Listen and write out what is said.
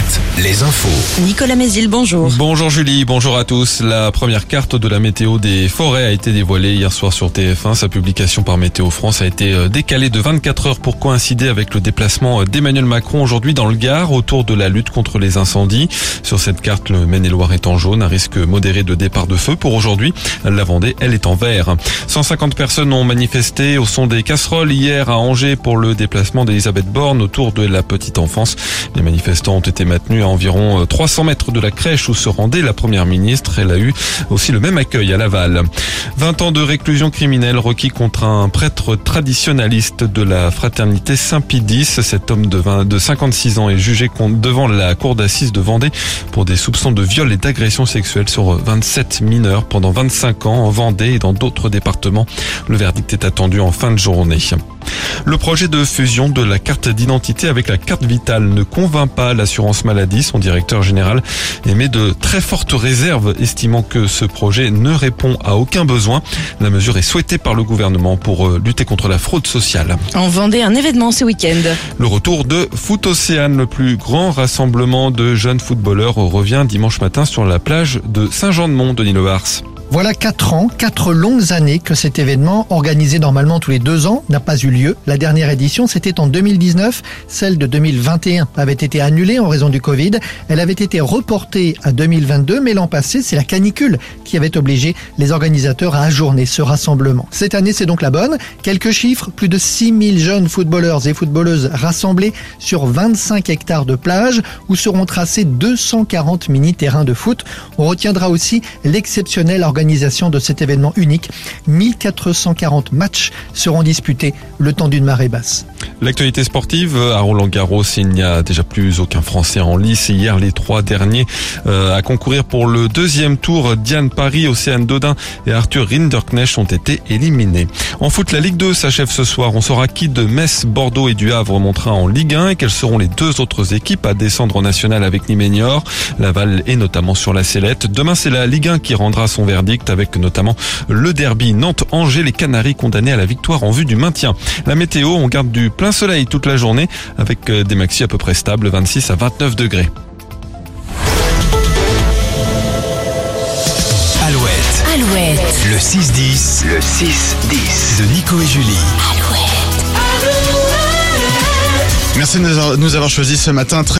Alouette, les infos. Nicolas Mézil, bonjour. Bonjour Julie, bonjour à tous. La première carte de la météo des forêts a été dévoilée hier soir sur TF1. Sa publication par Météo France a été euh, décalée de 24 heures pour coïncider avec le déplacement d'Emmanuel Macron aujourd'hui dans le Gard autour de la lutte contre les incendies. Sur cette carte, le Maine-et-Loire est en jaune, un risque modéré de départ de feu pour aujourd'hui. La Vendée, elle, est en vert. 150 personnes ont manifesté au son des casseroles hier à Angers pour le déplacement d'Elisabeth Borne autour de la petite enfance. Les manifestants ont été maintenus à environ 300 mètres de la crèche où se rendait la première ministre. Elle a eu aussi le même accueil à Laval. 20 ans de réclusion criminelle requis contre un prêtre traditionnaliste de la fraternité Saint-Pidis. Cet homme de, 20, de 56 ans est jugé devant la cour d'assises de Vendée pour des soupçons de viol et d'agression sexuelle sur 27 mineurs pendant 25 ans en Vendée et dans d'autres départements. Le verdict est attendu en fin de journée. Le projet de fusion de la carte d'identité avec la carte vitale ne convainc pas l'assurance maladie. Son directeur général émet de très fortes réserves, estimant que ce projet ne répond à aucun besoin. La mesure est souhaitée par le gouvernement pour euh, lutter contre la fraude sociale. En Vendée, un événement ce week-end. Le retour de Foot Océane, le plus grand rassemblement de jeunes footballeurs, revient dimanche matin sur la plage de Saint-Jean-de-Mont, de Vars. Voilà quatre ans, quatre longues années que cet événement, organisé normalement tous les deux ans, n'a pas eu lieu. La dernière édition, c'était en 2019. Celle de 2021 avait été annulée en raison du Covid. Elle avait été reportée à 2022, mais l'an passé, c'est la canicule qui avait obligé les organisateurs à ajourner ce rassemblement. Cette année, c'est donc la bonne. Quelques chiffres, plus de 6000 jeunes footballeurs et footballeuses rassemblés sur 25 hectares de plage où seront tracés 240 mini-terrains de foot. On retiendra aussi l'exceptionnel organisation de cet événement unique. 1440 matchs seront disputés le temps d'une marée basse. L'actualité sportive à Roland Garros, il n'y a déjà plus aucun Français en lice. Hier, les trois derniers euh, à concourir pour le deuxième tour, Diane Paris, Océane Dodin et Arthur Rinderknecht ont été éliminés. En foot, la Ligue 2 s'achève ce soir. On saura qui de Metz, Bordeaux et du Havre montera en Ligue 1 et quelles seront les deux autres équipes à descendre en national avec Niménior, Laval et notamment sur la sellette. Demain, c'est la Ligue 1 qui rendra son verdict avec notamment le derby Nantes-Angers, les Canaries condamnés à la victoire en vue du maintien. La météo, on garde du plein soleil toute la journée avec euh, des maxi à peu près stables, 26 à 29 degrés. Alouette. Alouette. Le 6-10. Le 6-10. De Nico et Julie. Alouette. Merci de nous avoir choisi ce matin.